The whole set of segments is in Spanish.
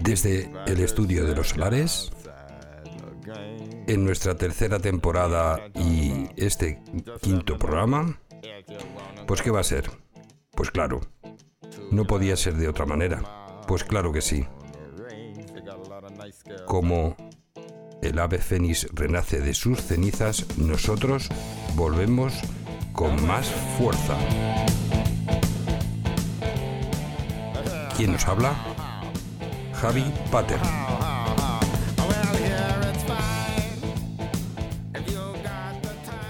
Desde el estudio de los solares, en nuestra tercera temporada y este quinto programa, pues ¿qué va a ser? Pues claro, no podía ser de otra manera. Pues claro que sí. Como el ave fénix renace de sus cenizas, nosotros volvemos con más fuerza. ¿Quién nos habla? Javi Pater.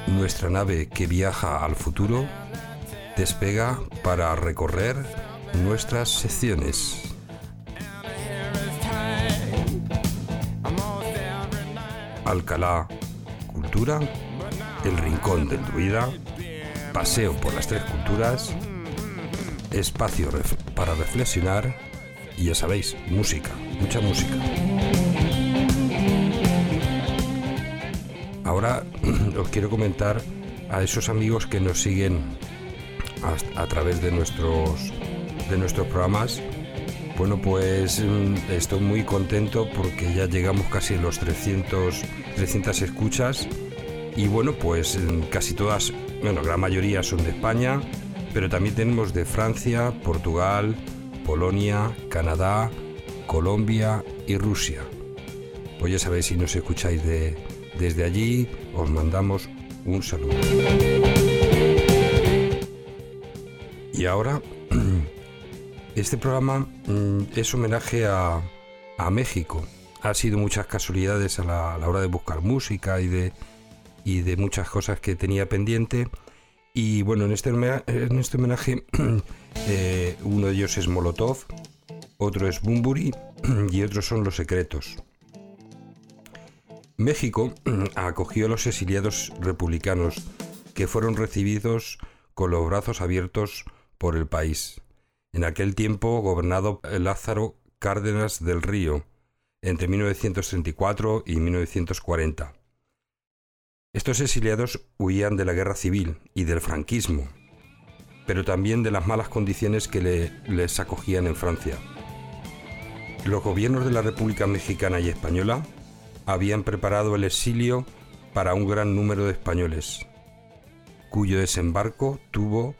Nuestra nave que viaja al futuro despega para recorrer nuestras secciones. Alcalá, Cultura, El Rincón del Druida, Paseo por las Tres Culturas, Espacio para reflexionar y ya sabéis, música, mucha música. Ahora os quiero comentar a esos amigos que nos siguen a, través de nuestros, de nuestros programas. Bueno, pues mm, estoy muy contento porque ya llegamos casi a los 300, 300 escuchas y bueno, pues mm, casi todas, bueno, la gran mayoría son de España, pero también tenemos de Francia, Portugal, Polonia, Canadá, Colombia y Rusia. Pues ya sabéis, si nos escucháis de, desde allí, os mandamos un saludo. Y ahora, este programa mm, es homenaje a, México. Ha sido muchas casualidades a la, hora de buscar música y de, y de muchas cosas que tenía pendiente. Y bueno, en este, en este homenaje Eh, uno de ellos es Molotov, otro es Bumburi y otros son Los Secretos. México acogió a los exiliados republicanos que fueron recibidos con los brazos abiertos por el país. En aquel tiempo gobernado Lázaro Cárdenas del Río, entre 1934 y 1940. Estos exiliados huían de la guerra civil y del franquismo, pero también de las malas condiciones que les acogían en Francia. Los gobiernos de la República Mexicana y Española habían preparado el exilio para un gran número de españoles, cuyo desembarco tuvo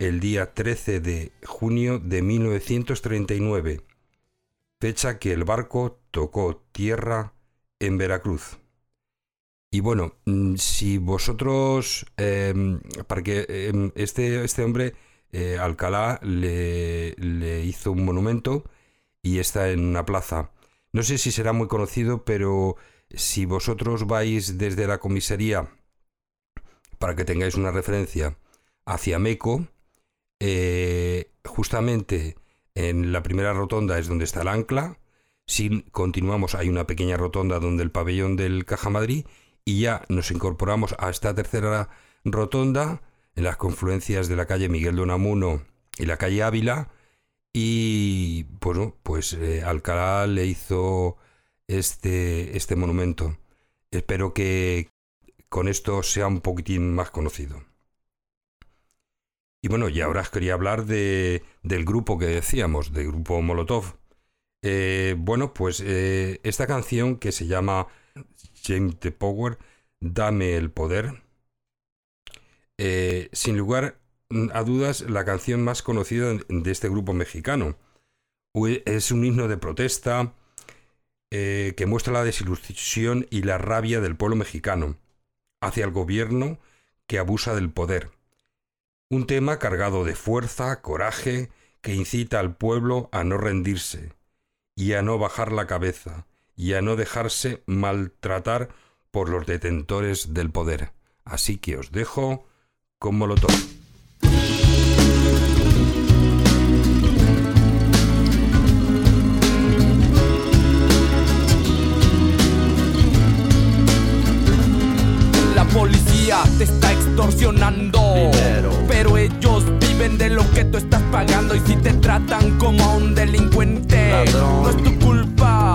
el día 13 de junio de 1939, fecha que el barco tocó tierra en Veracruz. Y bueno, mm, si vosotros, em, para que em, este, este hombre, eh, Alcalá, le, le, hizo un monumento y está en una plaza. No sé si será muy conocido, pero si vosotros vais desde la comisaría, para que tengáis una referencia, hacia Meco, eh, justamente en la primera rotonda es donde está el ancla. Si continuamos, hay una pequeña rotonda donde el pabellón del Caja Madrid y ya nos incorporamos a esta tercera rotonda en las confluencias de la calle Miguel de Unamuno y la calle Ávila y bueno, pues eh, Alcalá le hizo este, este monumento. Espero que con esto sea un poquitín más conocido. Y bueno, y ahora os quería hablar de, del grupo que decíamos, del grupo Molotov. Eh, bueno, pues eh, esta canción que se llama James the Power, Dame el Poder. Eh, sin lugar a dudas, la canción más conocida de este grupo mexicano. Es un himno de protesta eh, que muestra la desilusión y la rabia del pueblo mexicano hacia el gobierno que abusa del poder. Un tema cargado de fuerza, coraje, que incita al pueblo a no rendirse y a no bajar la cabeza y a no dejarse maltratar por los detentores del poder. Así que os dejo con Molotov. La policía te está extorsionando, pero ellos viven de lo que tú estás pagando y si te tratan como a un delincuente, no es tu culpa.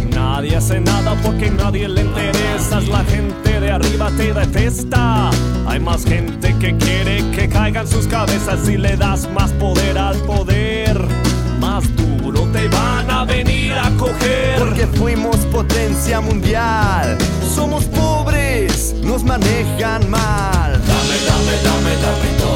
Nadie hace nada porque nadie le interesas. La gente de arriba te detesta. Hay más gente que quiere que caigan sus cabezas si le das más poder al poder. Más duro te van a venir a coger. Porque fuimos potencia mundial. Somos pobres, nos manejan mal. Dame, dame, dame, dame todo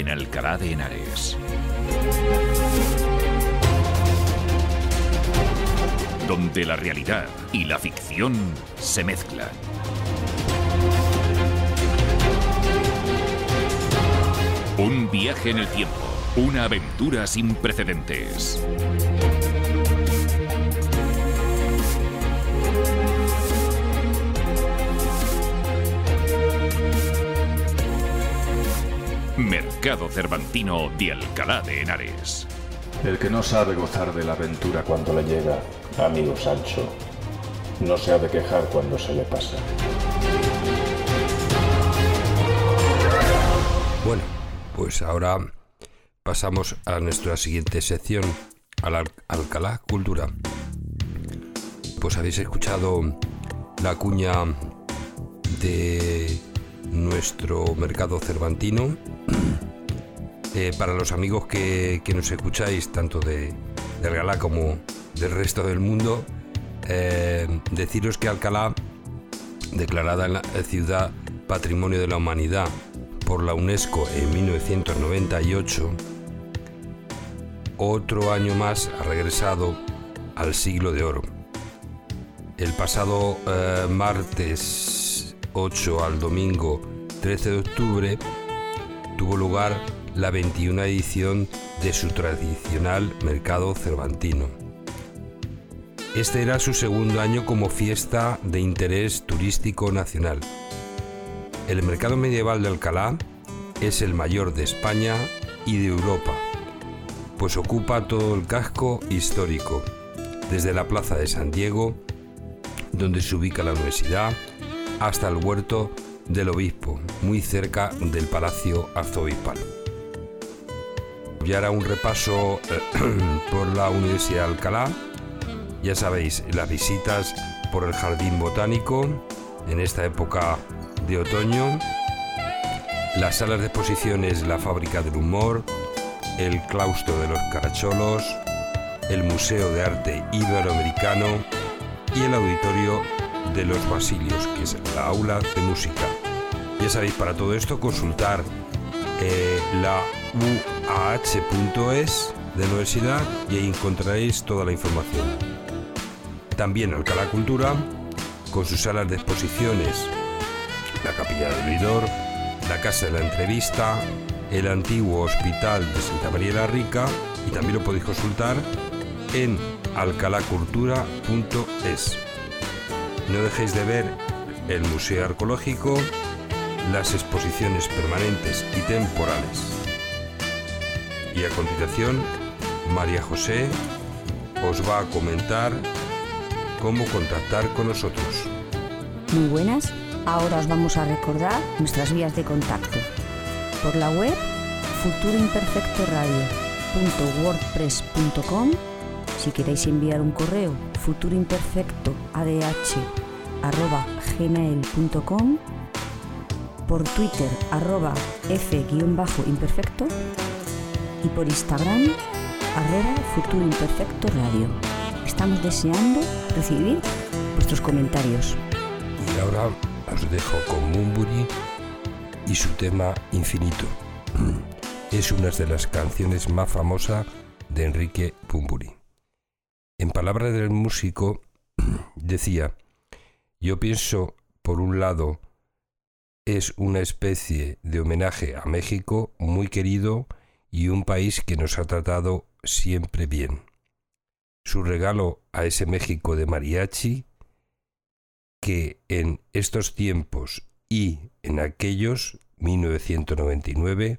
en Alcalá de Henares. donde la realidad y la ficción se mezclan. Un viaje en el tiempo, una aventura sin precedentes. Mercado Cervantino de Alcalá de Henares. El que no sabe gozar de la aventura cuando le llega, amigo Sancho, no se ha de quejar cuando se le pasa. Bueno, pues ahora pasamos a nuestra siguiente sección, a la Alcalá Cultura. Pues habéis escuchado la cuña de nuestro mercado cervantino. Eh, para los amigos que, nos escucháis, tanto de, Alcalá como del resto del mundo, eh, deciros que Alcalá, declarada la ciudad Patrimonio de la Humanidad por la UNESCO en 1998, otro año más ha regresado al siglo de oro. El pasado eh, martes 8 al domingo 13 de octubre tuvo lugar la 21 edición de su tradicional mercado cervantino. Este era su segundo año como fiesta de interés turístico nacional. El mercado medieval de Alcalá es el mayor de España y de Europa, pues ocupa todo el casco histórico, desde la plaza de San Diego, donde se ubica la universidad, hasta el huerto del obispo, muy cerca del palacio arzobispal. Ya hará un repaso eh, por la Universidad de Alcalá. Ya sabéis, las visitas por el Jardín Botánico en esta época de otoño, las salas de exposiciones La Fábrica del Humor, el Claustro de los Caracholos, el Museo de Arte Iberoamericano y el Auditorio de los Basilios, que es la aula de música. Ya sabéis, para todo esto consultar eh, la uah.es de la universidad y ahí encontraréis toda la información. También Alcalá Cultura, con sus salas de exposiciones, la Capilla del Vidor, la Casa de la Entrevista, el antiguo Hospital de Santa María la Rica y también lo podéis consultar en alcalacultura.es. No dejéis de ver el Museo Arqueológico, las exposiciones permanentes y temporales. Y a continuación, María José os va a comentar cómo contactar con nosotros. Muy buenas, ahora os vamos a recordar nuestras vías de contacto. Por la web futuroimperfectoradio.wordpress.com si queréis enviar un correo futuroimperfectoadh.gmail.com por Twitter arroba f-imperfecto y por Instagram arroba futuro imperfecto radio. Estamos deseando recibir vuestros comentarios. Y ahora os dejo con Mumburi y su tema Infinito. Es una de las canciones más famosas de Enrique Bumburi. En palabras del músico decía, yo pienso, por un lado, es una especie de homenaje a México muy querido y un país que nos ha tratado siempre bien. Su regalo a ese México de mariachi que en estos tiempos y en aquellos 1999,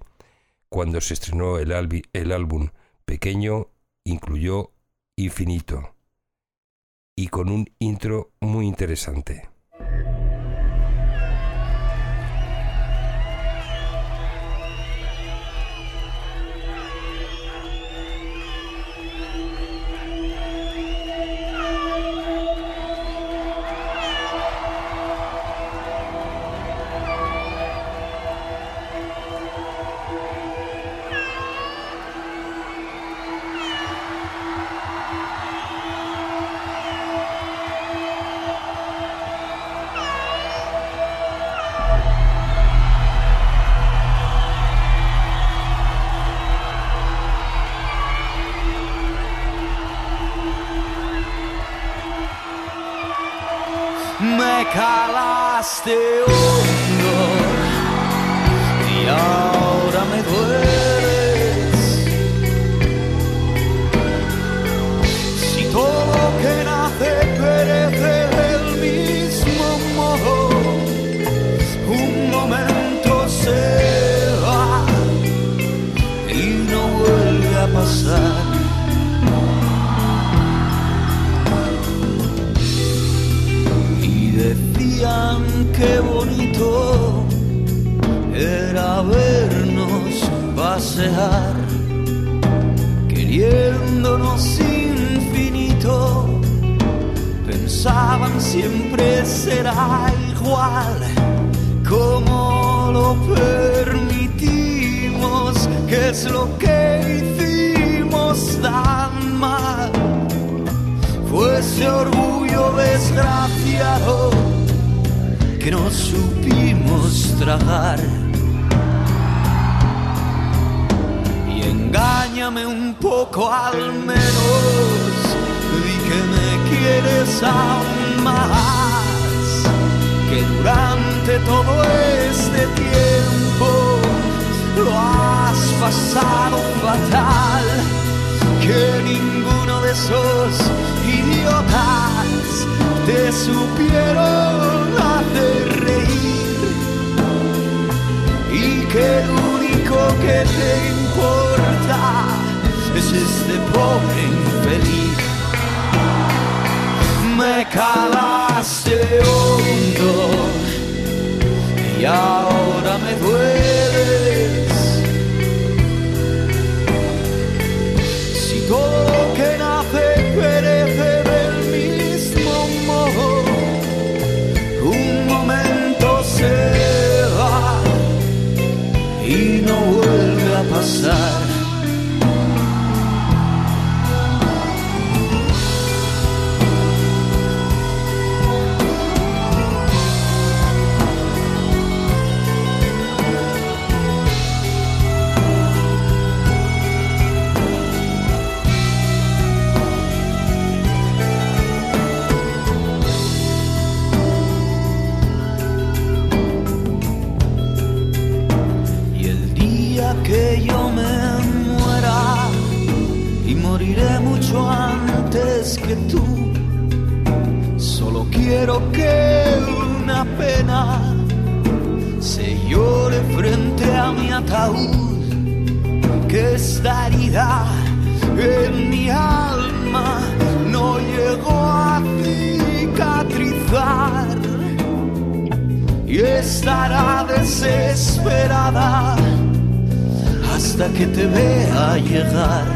cuando se estrenó el, el álbum Pequeño, incluyó Infinito y con un intro muy interesante. Calaste hondo y ahora me dueles. Si todo que nace perece del mismo modo, un momento se va y no vuelve a pasar. Que bonito era vernos pasear, queriéndonos infinito. Pensaban siempre será igual, como lo permitimos, que es lo que hicimos tan mal. Fue ese orgullo desgraciado que no supimos tragar. Y engáñame un poco al menos, di que me quieres aún más, que durante todo este tiempo lo has pasado fatal, que ninguno de esos idiotas te supieron hacer reír y que el único que te importa es este pobre infeliz. Me calaste hondo y ahora herida en mi alma no llegó a cicatrizar y estará desesperada hasta que te vea llegar.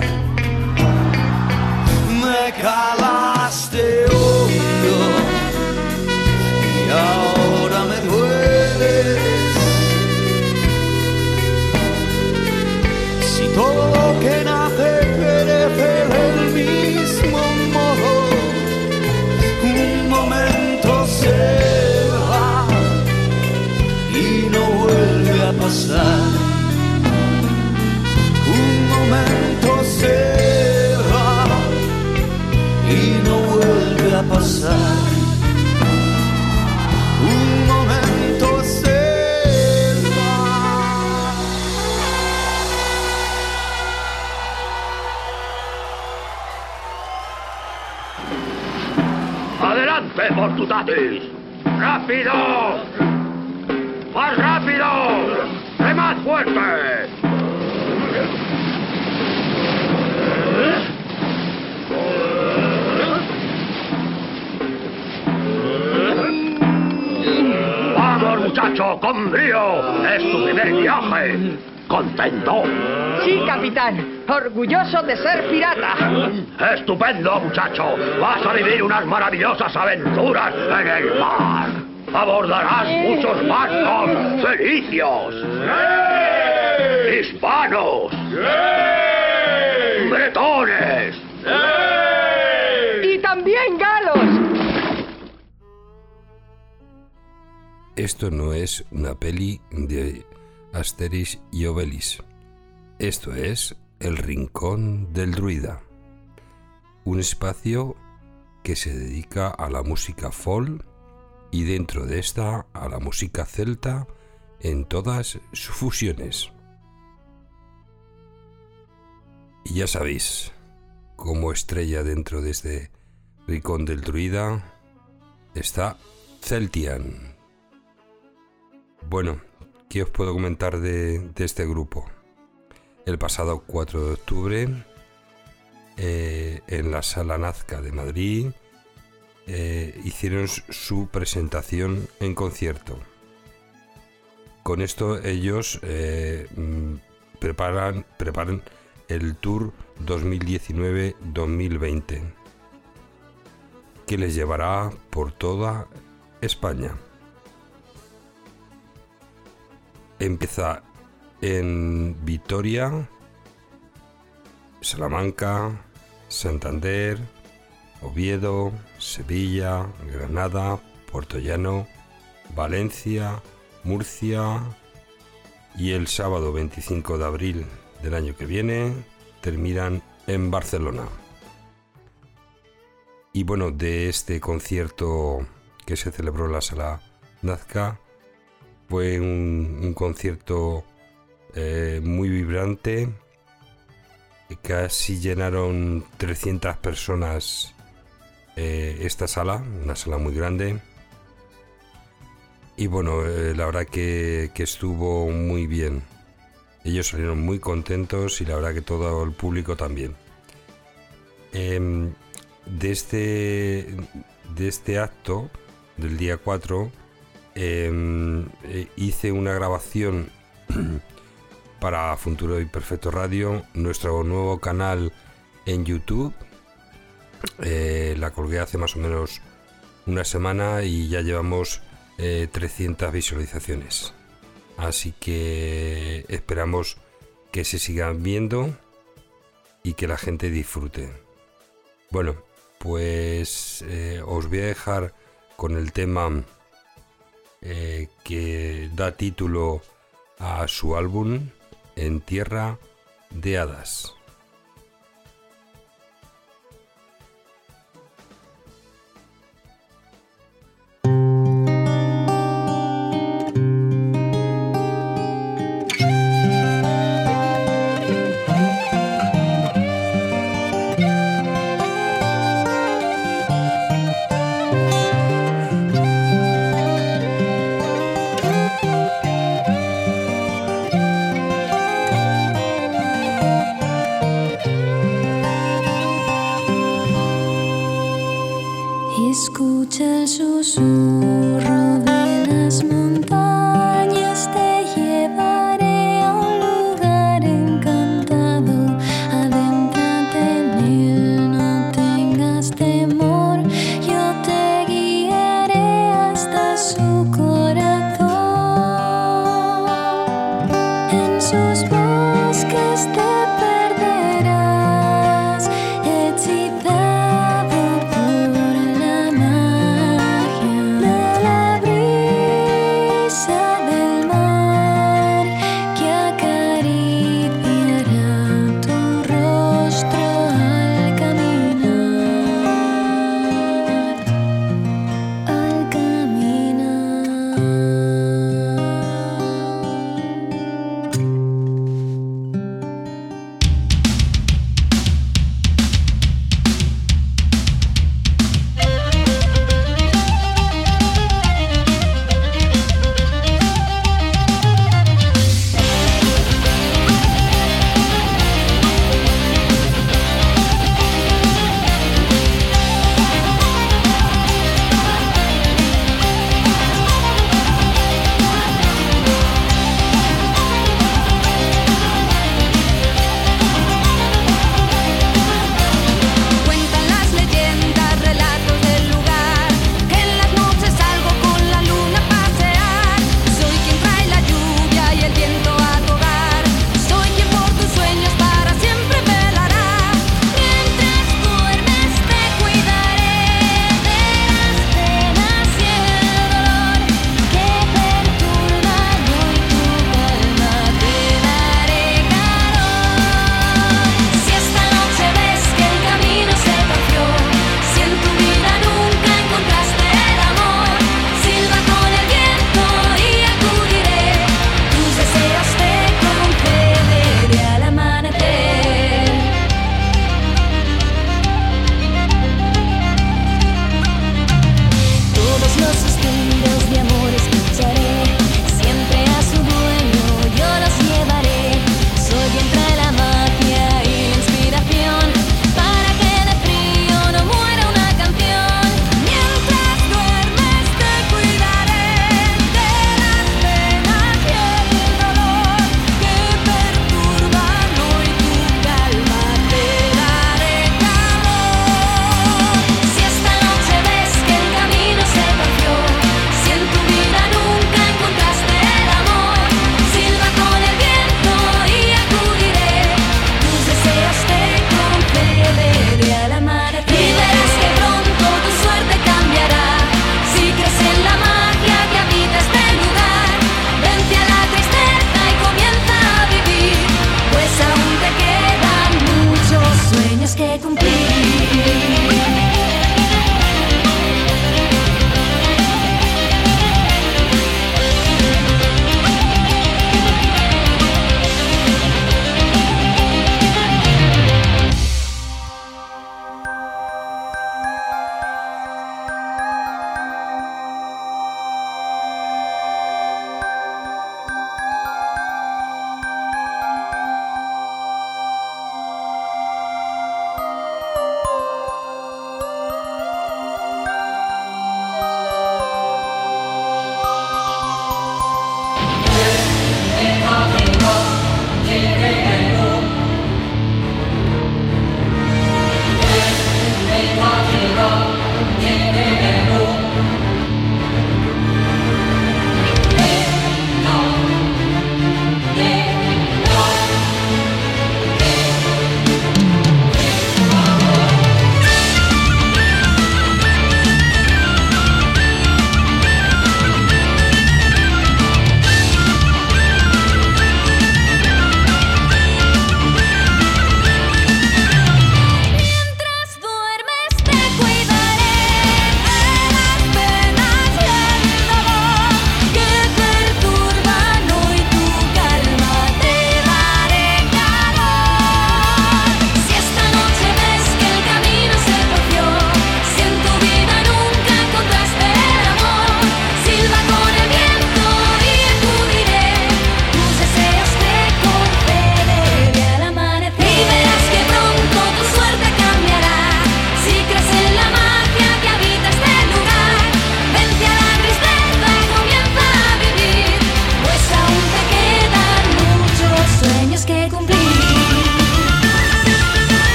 ¡Rápido! ¡Más rápido! ¡Remad fuerte! ¡Vamos, muchacho! ¡Con brío! ¡Es tu primer viaje! ¿Contento? Sí, capitán. Orgulloso de ser pirata. ¡Estupendo, muchacho! Vas a vivir unas maravillosas aventuras en el mar. Abordarás muchos barcos felicios. Hispanos. Bretones. Y también galos. Esto no es una peli de Asterix y Obelix. Esto es El Rincón del Druida, un espacio que se dedica a la música folk y dentro de esta a la música celta en todas sus fusiones. Y ya sabéis, como estrella dentro de este rincón del druida está Celtian. Bueno, ¿qué os puedo comentar de, este grupo? El pasado 4 de octubre, eh, en la Sala Nazca de Madrid, eh, hicieron su presentación en concierto. Con esto ellos eh, mm, preparan el Tour 2019-2020, que les llevará por toda España. Empieza en Vitoria, Salamanca, Santander, Oviedo, Sevilla, Granada, Puerto Llano, Valencia, Murcia y el sábado 25 de abril del año que viene terminan en Barcelona. Y bueno, de este concierto que se celebró en la sala Nazca, fue un, concierto eh, muy vibrante. Casi llenaron 300 personas eh, esta sala, una sala muy grande. Y bueno, eh, la verdad que, estuvo muy bien. Ellos salieron muy contentos y la verdad que todo el público también. Em, de, este, de este acto, del día 4, em, eh, hice una grabación para Futuro y Perfecto Radio, nuestro nuevo canal en YouTube. Eh, la colgué hace más o menos una semana y ya llevamos eh, 300 visualizaciones. Así que esperamos que se sigan viendo y que la gente disfrute. Bueno, pues eh, os voy a dejar con el tema eh, que da título a su álbum En Tierra de Hadas. Cause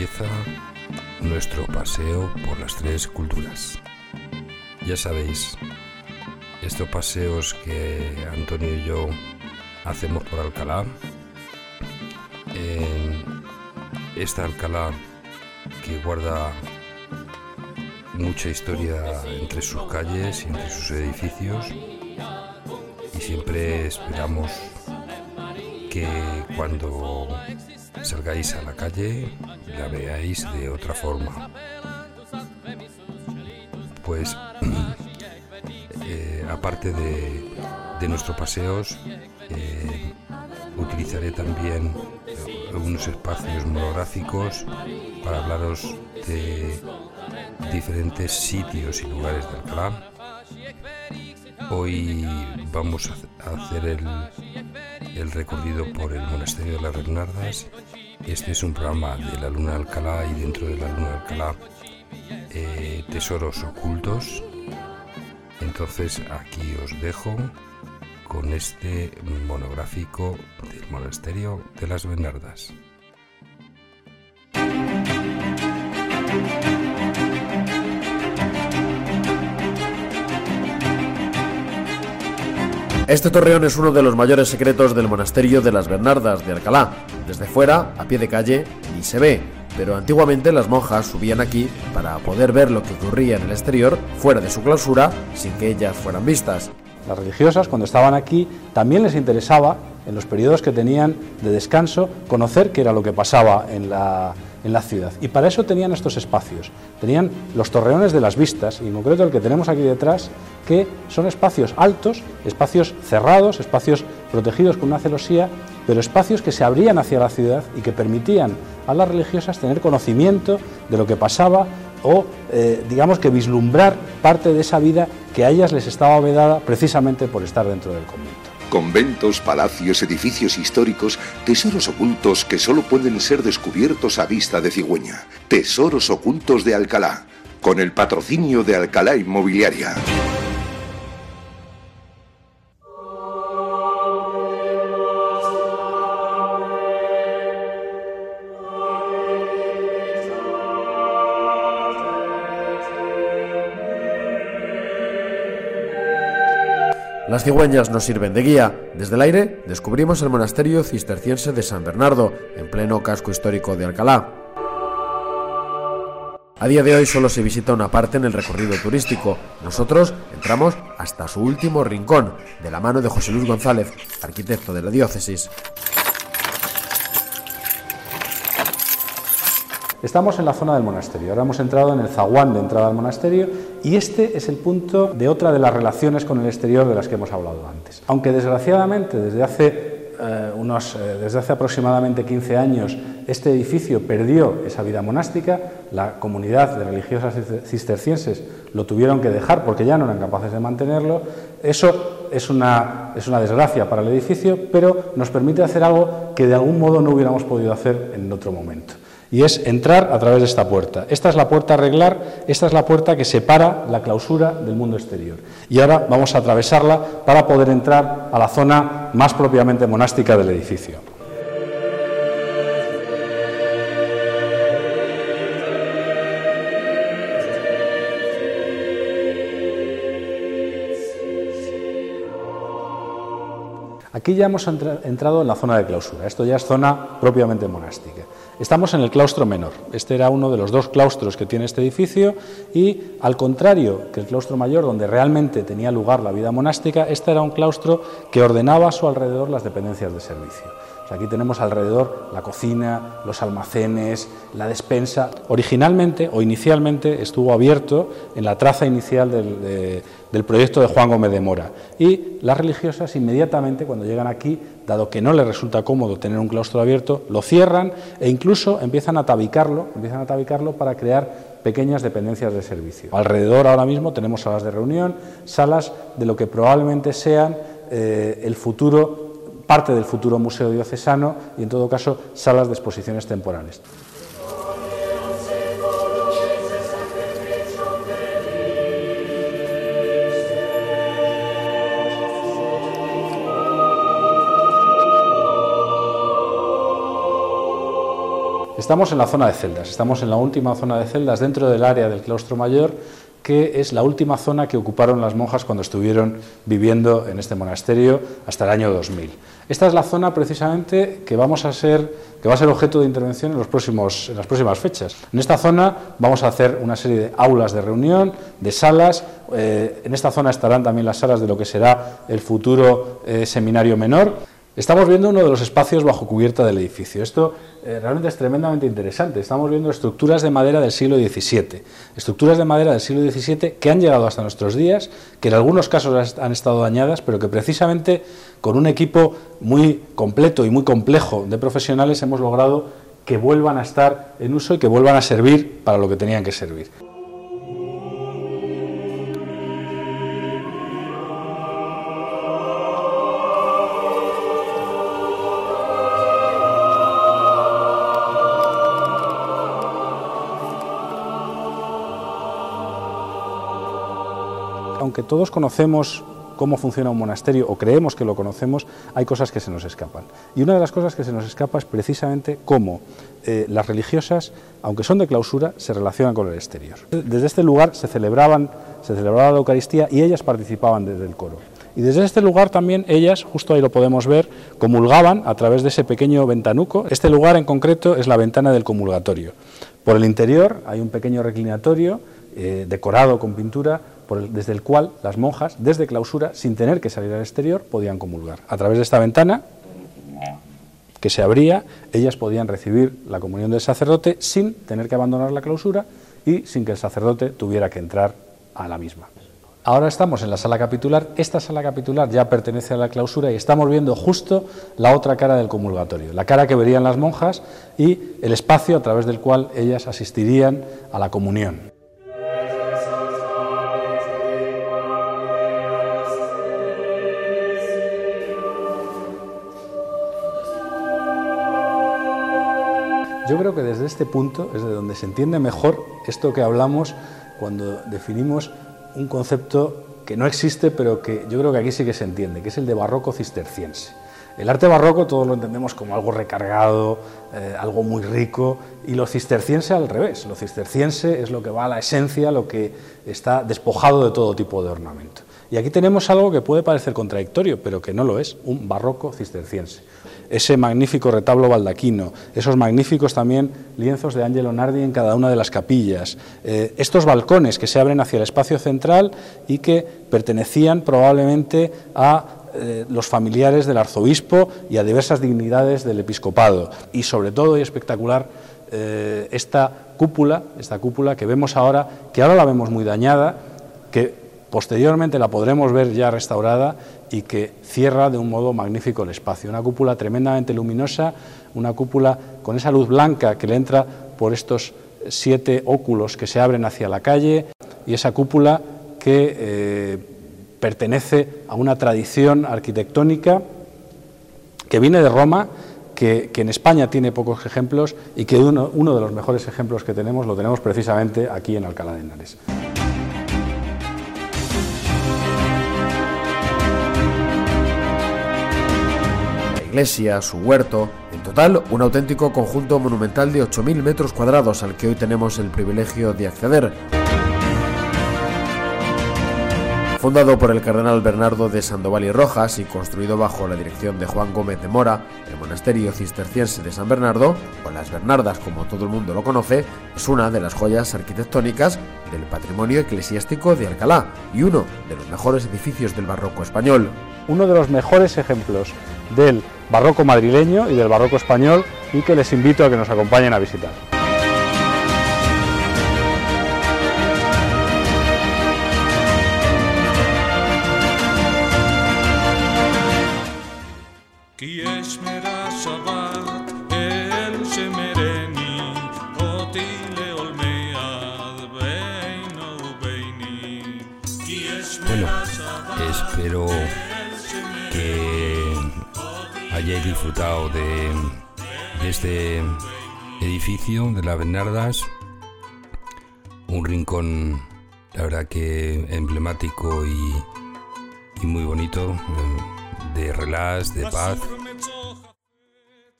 empieza nuestro paseo por las tres culturas. Ya sabéis, estos paseos que Antonio y yo hacemos por Alcalá, en esta Alcalá que guarda mucha historia entre sus calles y entre sus edificios y siempre esperamos que cuando salgáis a la calle veáis de otra forma. Pues eh, aparte de, de nuestros paseos, eh, utilizaré también unos espacios monográficos para hablaros de diferentes sitios y lugares de Alcalá. Hoy vamos a hacer el, el recorrido por el monasterio de las Bernardas. Este es un programa de la Luna de Alcalá y dentro de la Luna de Alcalá eh, tesoros ocultos. Entonces aquí os dejo con este monográfico del monasterio de las Bernardas. Este torreón es uno de los mayores secretos del monasterio de las Bernardas de Alcalá. Desde fuera, a pie de calle, ni se ve, pero antiguamente las monjas subían aquí para poder ver lo que ocurría en el exterior, fuera de su clausura, sin que ellas fueran vistas. Las religiosas, cuando estaban aquí, también les interesaba, en los periodos que tenían de descanso, conocer qué era lo que pasaba en la, en la ciudad. Y para eso tenían estos espacios. Tenían los torreones de las vistas, y en concreto el que tenemos aquí detrás, que son espacios altos, espacios cerrados, espacios protegidos con una celosía, pero espacios que se abrían hacia la ciudad y que permitían a las religiosas tener conocimiento de lo que pasaba o, eh, digamos que vislumbrar parte de esa vida que a ellas les estaba vedada precisamente por estar dentro del convento. Conventos, palacios, edificios históricos, tesoros ocultos que solo pueden ser descubiertos a vista de cigüeña. Tesoros ocultos de Alcalá, con el patrocinio de Alcalá Inmobiliaria. Las cigüeñas nos sirven de guía. Desde el aire descubrimos el monasterio cisterciense de San Bernardo, en pleno casco histórico de Alcalá. A día de hoy solo se visita una parte en el recorrido turístico. Nosotros entramos hasta su último rincón, de la mano de José Luis González, arquitecto de la diócesis. Estamos en la zona del monasterio, ahora hemos entrado en el zaguán de entrada al monasterio y este es el punto de otra de las relaciones con el exterior de las que hemos hablado antes. Aunque desgraciadamente desde hace, eh, unos, eh, desde hace aproximadamente 15 años este edificio perdió esa vida monástica, la comunidad de religiosas cistercienses lo tuvieron que dejar porque ya no eran capaces de mantenerlo, eso es una, es una desgracia para el edificio, pero nos permite hacer algo que de algún modo no hubiéramos podido hacer en otro momento y es entrar a través de esta puerta. Esta es la puerta a arreglar, esta es la puerta que separa la clausura del mundo exterior. Y ahora vamos a atravesarla para poder entrar a la zona más propiamente monástica del edificio. Aquí ya hemos entrado en la zona de clausura, esto ya es zona propiamente monástica. Estamos en el claustro menor. Este era uno de los dos claustros que tiene este edificio y, al contrario que el claustro mayor, donde realmente tenía lugar la vida monástica, este era un claustro que ordenaba a su alrededor las dependencias de servicio. Aquí tenemos alrededor la cocina, los almacenes, la despensa. Originalmente o inicialmente estuvo abierto en la traza inicial del, de, del, proyecto de Juan Gómez de Mora. Y las religiosas inmediatamente cuando llegan aquí, dado que no les resulta cómodo tener un claustro abierto, lo cierran e incluso empiezan a tabicarlo, empiezan a tabicarlo para crear pequeñas dependencias de servicio. Alrededor ahora mismo tenemos salas de reunión, salas de lo que probablemente sean eh, el futuro parte del futuro museo diocesano y, en todo caso, salas de exposiciones temporales. Estamos en la zona de celdas, estamos en la última zona de celdas dentro del área del claustro mayor, que es la última zona que ocuparon las monjas cuando estuvieron viviendo en este monasterio hasta el año 2000. Esta es la zona precisamente que, va a ser objeto de intervención en las próximas fechas. En esta zona vamos a hacer una serie de aulas de reunión, de salas. eh, en esta zona estarán también las salas de lo que será el futuro eh, seminario menor. Estamos viendo uno de los espacios bajo cubierta del edificio. Esto eh, realmente es tremendamente interesante. Estamos viendo estructuras de madera del siglo XVII. Estructuras de madera del siglo XVII que han llegado hasta nuestros días, que en algunos casos han estado dañadas, pero que precisamente con un equipo muy completo y muy complejo de profesionales hemos logrado que vuelvan a estar en uso y que vuelvan a servir para lo que tenían que servir. Aunque todos conocemos cómo funciona un monasterio o creemos que lo conocemos, hay cosas que se nos escapan. Y una de las cosas que se nos escapa es precisamente cómo eh, las religiosas, aunque son de clausura, se relacionan con el exterior. Desde este lugar se, celebraban, se celebraba la Eucaristía y ellas participaban desde el coro. Y desde este lugar también ellas, justo ahí lo podemos ver, comulgaban a través de ese pequeño ventanuco. Este lugar en concreto es la ventana del comulgatorio. Por el interior hay un pequeño reclinatorio eh, decorado con pintura por el- desde el cual las monjas, desde clausura, sin tener que salir al exterior, podían comulgar. A través de esta ventana, que se abría, ellas podían recibir la comunión del sacerdote sin tener que abandonar la clausura y sin que el sacerdote tuviera que entrar a la misma. Ahora estamos en la sala capitular. Esta sala capitular ya pertenece a la clausura y estamos viendo justo la otra cara del comulgatorio, la cara que verían las monjas y el espacio a través del cual ellas asistirían a la comunión. Yo creo que desde este punto es de donde se entiende mejor esto que hablamos cuando definimos un concepto que no existe, pero que yo creo que aquí sí que se entiende, que es el de barroco cisterciense. El arte barroco todos lo entendemos como algo recargado, eh, algo muy rico, y lo cisterciense al revés. Lo cisterciense es lo que va a la esencia, lo que está despojado de todo tipo de ornamento. Y aquí tenemos algo que puede parecer contradictorio, pero que no lo es, un barroco cisterciense. Ese magnífico retablo baldaquino, esos magníficos también lienzos de Angelo Nardi en cada una de las capillas, eh, estos balcones que se abren hacia el espacio central y que pertenecían probablemente a eh, los familiares del arzobispo y a diversas dignidades del episcopado. Y sobre todo, y espectacular, eh, esta cúpula, esta cúpula que vemos ahora, que ahora la vemos muy dañada, que posteriormente la podremos ver ya restaurada y que cierra de un modo magnífico el espacio. Una cúpula tremendamente luminosa, una cúpula con esa luz blanca que le entra por estos siete óculos que se abren hacia la calle y esa cúpula que eh, pertenece a una tradición arquitectónica que viene de Roma, que, que en España tiene pocos ejemplos y que uno, uno de los mejores ejemplos que tenemos lo tenemos precisamente aquí en Alcalá de Henares. Iglesia, su huerto, en total un auténtico conjunto monumental de 8.000 metros cuadrados al que hoy tenemos el privilegio de acceder. Fundado por el cardenal Bernardo de Sandoval y Rojas y construido bajo la dirección de Juan Gómez de Mora, el monasterio cisterciense de San Bernardo, o las Bernardas como todo el mundo lo conoce, es una de las joyas arquitectónicas del patrimonio eclesiástico de Alcalá y uno de los mejores edificios del barroco español. Uno de los mejores ejemplos del barroco madrileño y del barroco español y que les invito a que nos acompañen a visitar. Espero que hayáis disfrutado de, este edificio de las Bernardas, un rincón, la verdad que emblemático y, muy bonito, de, de relax, de paz.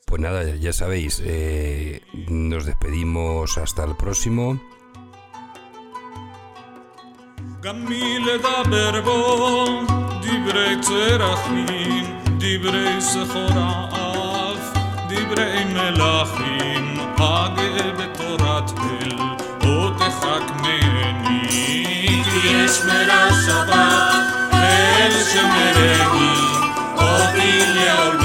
Pues nada, ya sabéis, eh, nos despedimos hasta el próximo. גם מי לדבר בו דברי צרחים, דברי סחור האף, דברי מלכים, הגה בתורת אל, או תחכמני. כי יש מרשבה, אל שמרני, אותי לעולמיה,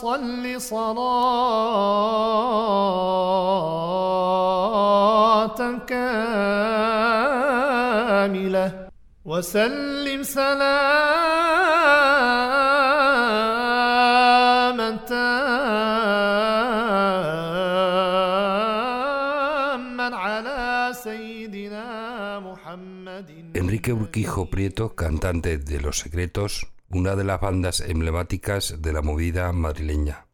اللهم صل صلاة كاملة. وسلم سلاما تاما على سيدنا محمد. Enrique Urquijo Prieto, cantante de Los Secretos, una de las bandas emblemáticas de la movida madrileña.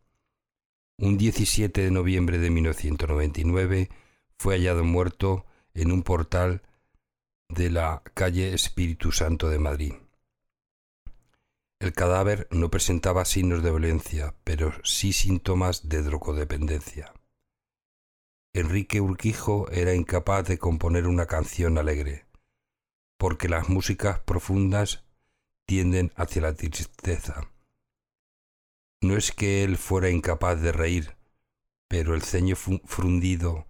Un 17 de noviembre de 1999 fue hallado muerto en un portal de la calle Espíritu Santo de Madrid. El cadáver no presentaba signos de violencia, pero sí síntomas de drogodependencia. Enrique Urquijo era incapaz de componer una canción alegre, porque las músicas profundas tienden hacia la tristeza. No es que él fuera incapaz de reír, pero el ceño frundido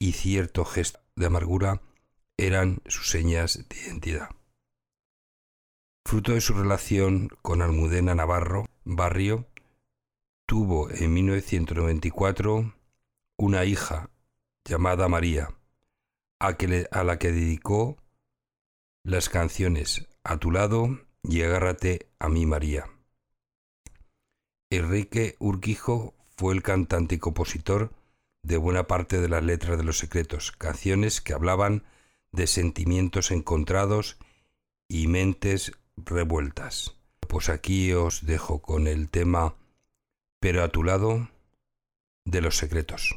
y cierto gesto de amargura eran sus señas de identidad. Fruto de su relación con Almudena Navarro Barrio, tuvo en 1994 una hija llamada María, a, a la que dedicó las canciones A tu lado y Agárrate a mí María. Enrique Urquijo fue el cantante y compositor de buena parte de las letras de Los Secretos, canciones que hablaban de sentimientos encontrados y mentes revueltas. Pues aquí os dejo con el tema Pero a tu lado de Los Secretos.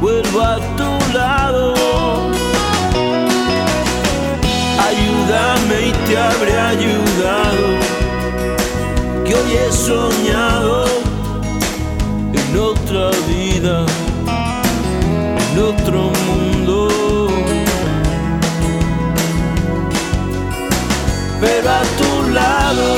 vuelvo a tu lado. Ayúdame y te habré ayudado, que hoy he soñado en otra vida, en otro mundo. pero a tu lado.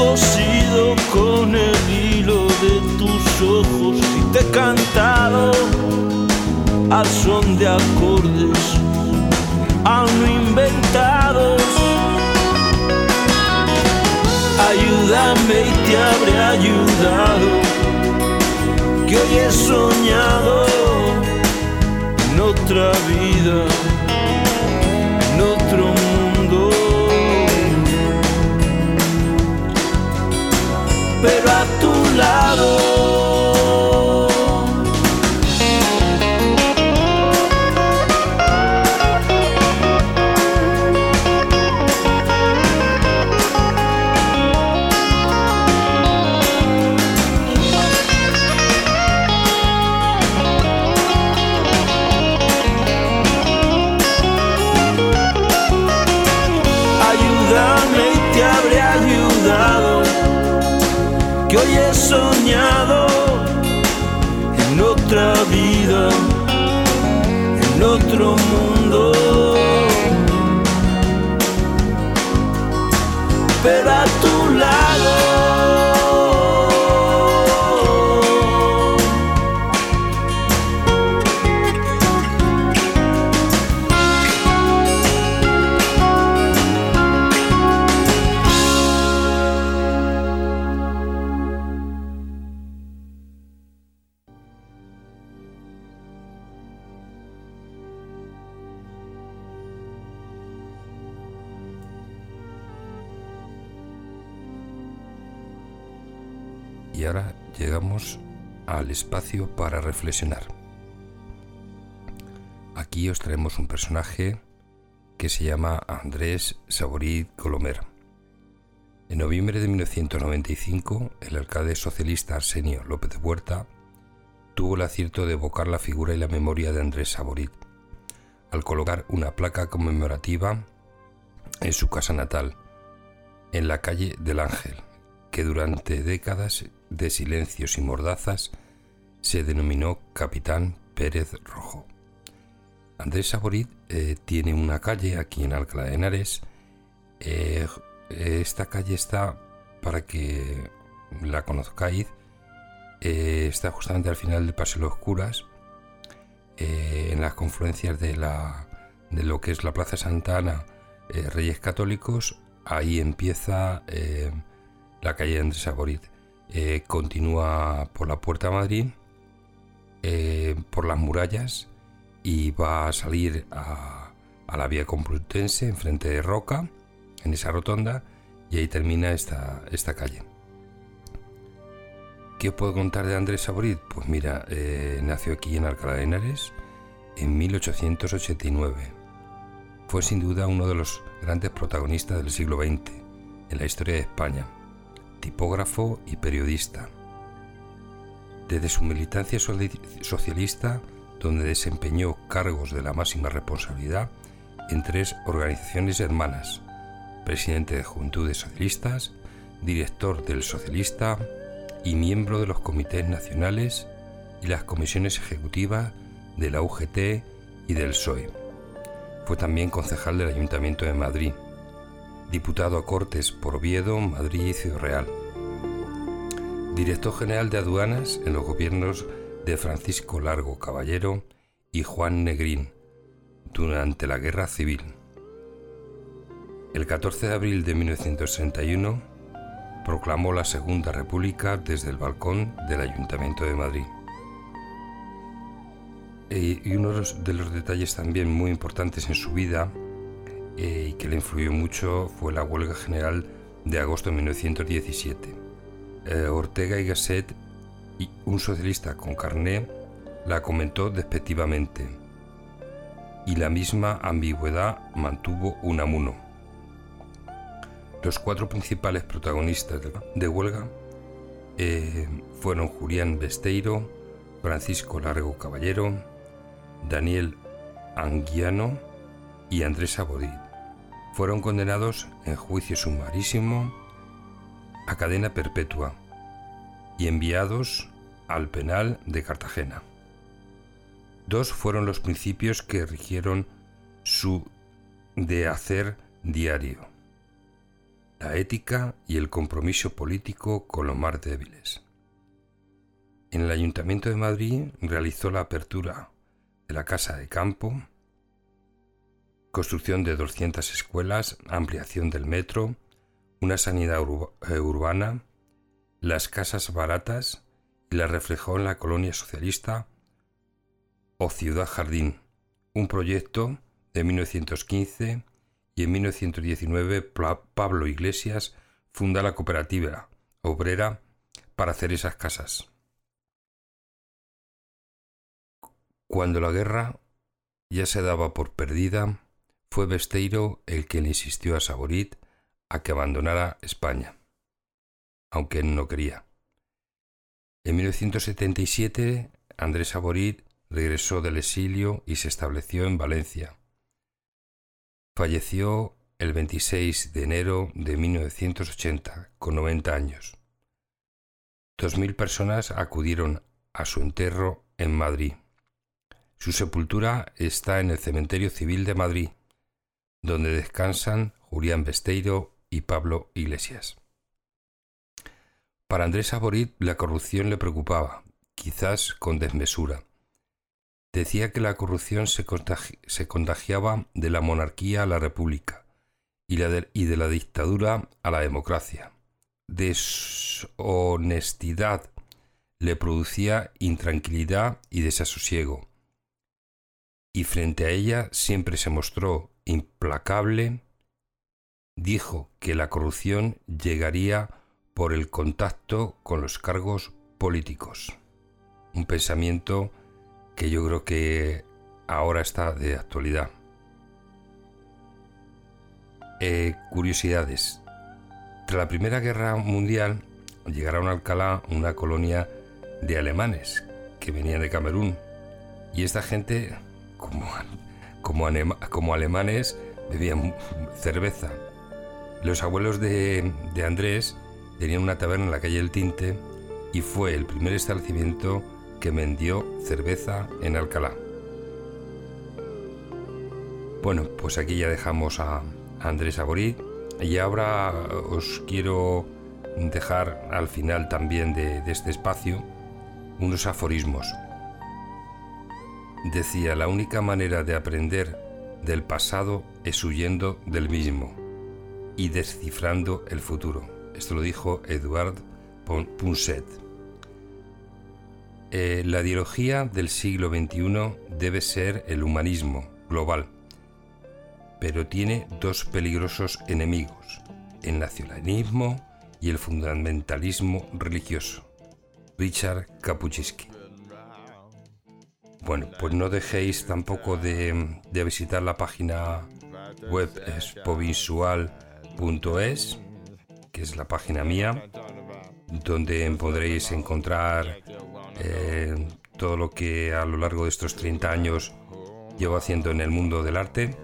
Cosido con el hilo de tus ojos y te he cantado al son de acordes aún inventados. Ayúdame y te habré ayudado, que hoy he soñado en otra vida, a tu lado. Reflexionar. Aquí os traemos un personaje que se llama Andrés Saborit Colomer. En noviembre de 1995, el alcalde socialista Arsenio López de Huerta tuvo el acierto de evocar la figura y la memoria de Andrés Saborit al colocar una placa conmemorativa en su casa natal, en la calle del Ángel, que durante décadas de silencios y mordazas se denominó Capitán Pérez Rojo. Andrés Saborit eh, tiene una calle aquí en Alcalá de Henares. Eh, esta calle está, para que la conozcáis, eh, está justamente al final del Paseo de los Curas, en las confluencias de, de lo que es la Plaza Santa Ana, Reyes Católicos. Ahí empieza la calle de Andrés Saborit. Continúa por la Puerta Madrid, eh, por las murallas y va a salir a, la vía Complutense enfrente de Roca, en esa rotonda, y ahí termina esta, esta calle. ¿Qué os puedo contar de Andrés Saborit? Pues mira, eh, nació aquí en Alcalá de Henares en 1889. Fue sin duda uno de los grandes protagonistas del siglo XX en la historia de España, tipógrafo y periodista. Desde su militancia socialista, donde desempeñó cargos de la máxima responsabilidad en tres organizaciones hermanas, presidente de Juventudes Socialistas, director del Socialista y miembro de los comités nacionales y las comisiones ejecutivas de la UGT y del PSOE. Fue también concejal del Ayuntamiento de Madrid, diputado a Cortes por Oviedo, Madrid y Ciudad Real. Director general de aduanas en los gobiernos de Francisco Largo Caballero y Juan Negrín durante la Guerra Civil. El 14 de abril de 1961 proclamó la Segunda República desde el balcón del Ayuntamiento de Madrid. Eh, y uno de los, de los detalles también muy importantes en su vida eh, y que le influyó mucho fue la huelga general de agosto de 1917. Eh, Ortega y Gasset, y un socialista con carné, la comentó despectivamente y la misma ambigüedad mantuvo Unamuno. Los cuatro principales protagonistas de, huelga eh, fueron Julián Besteiro, Francisco Largo Caballero, Daniel Anguiano y Andrés Saborit. Fueron condenados en juicio sumarísimo a cadena perpetua y enviados al penal de Cartagena. Dos fueron los principios que rigieron su de hacer diario, la ética y el compromiso político con los más débiles. En el Ayuntamiento de Madrid realizó la apertura de la Casa de Campo, construcción de 200 escuelas, ampliación del metro, una sanidad eh, urbana, las casas baratas y la reflejó en la colonia socialista o Ciudad Jardín, un proyecto de 1915 y en 1919 Pla- Pablo Iglesias funda la cooperativa obrera para hacer esas casas. Cuando la guerra ya se daba por perdida, fue Besteiro el que le insistió a Saborit a que abandonara España, aunque él no quería. En 1977, Andrés Saborit regresó del exilio y se estableció en Valencia. Falleció el 26 de enero de 1980, con 90 años. Dos mil personas acudieron a su enterro en Madrid. Su sepultura está en el Cementerio Civil de Madrid, donde descansan Julián Besteiro y Pablo Iglesias. Para Andrés Saborit la corrupción le preocupaba, quizás con desmesura. Decía que la corrupción se, se contagiaba de la monarquía a la república y, la de, y de la dictadura a la democracia. Deshonestidad le producía intranquilidad y desasosiego. Y frente a ella siempre se mostró implacable. Dijo que la corrupción llegaría por el contacto con los cargos políticos. Un pensamiento que yo creo que ahora está de actualidad. Eh, curiosidades. Tras la Primera Guerra Mundial llegaron a Alcalá una colonia de alemanes que venían de Camerún. Y esta gente, como, como, como alemanes, bebían cerveza. Los abuelos de, Andrés tenían una taberna en la calle El Tinte y fue el primer establecimiento que vendió cerveza en Alcalá. Bueno, pues aquí ya dejamos a Andrés Aborí y ahora os quiero dejar al final también de este espacio unos aforismos. Decía, la única manera de aprender del pasado es huyendo del mismo y descifrando el futuro. Esto lo dijo Eduard Punset. Eh, la ideología del siglo XXI debe ser el humanismo global, pero tiene dos peligrosos enemigos, el nacionalismo y el fundamentalismo religioso. Richard Kapuczynski. Bueno, pues no dejéis tampoco de, visitar la página web que es la página mía, donde podréis encontrar eh, todo lo que a lo largo de estos 30 años llevo haciendo en el mundo del arte,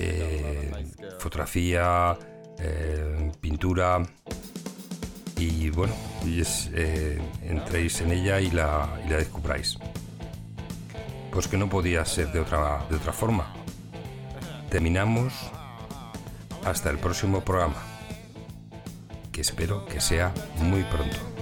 eh, fotografía, eh, pintura y bueno, y es, entréis en ella y la, y descubráis. Pues que no podía ser de otra, de otra forma. Terminamos hasta el próximo programa, que espero que sea muy pronto.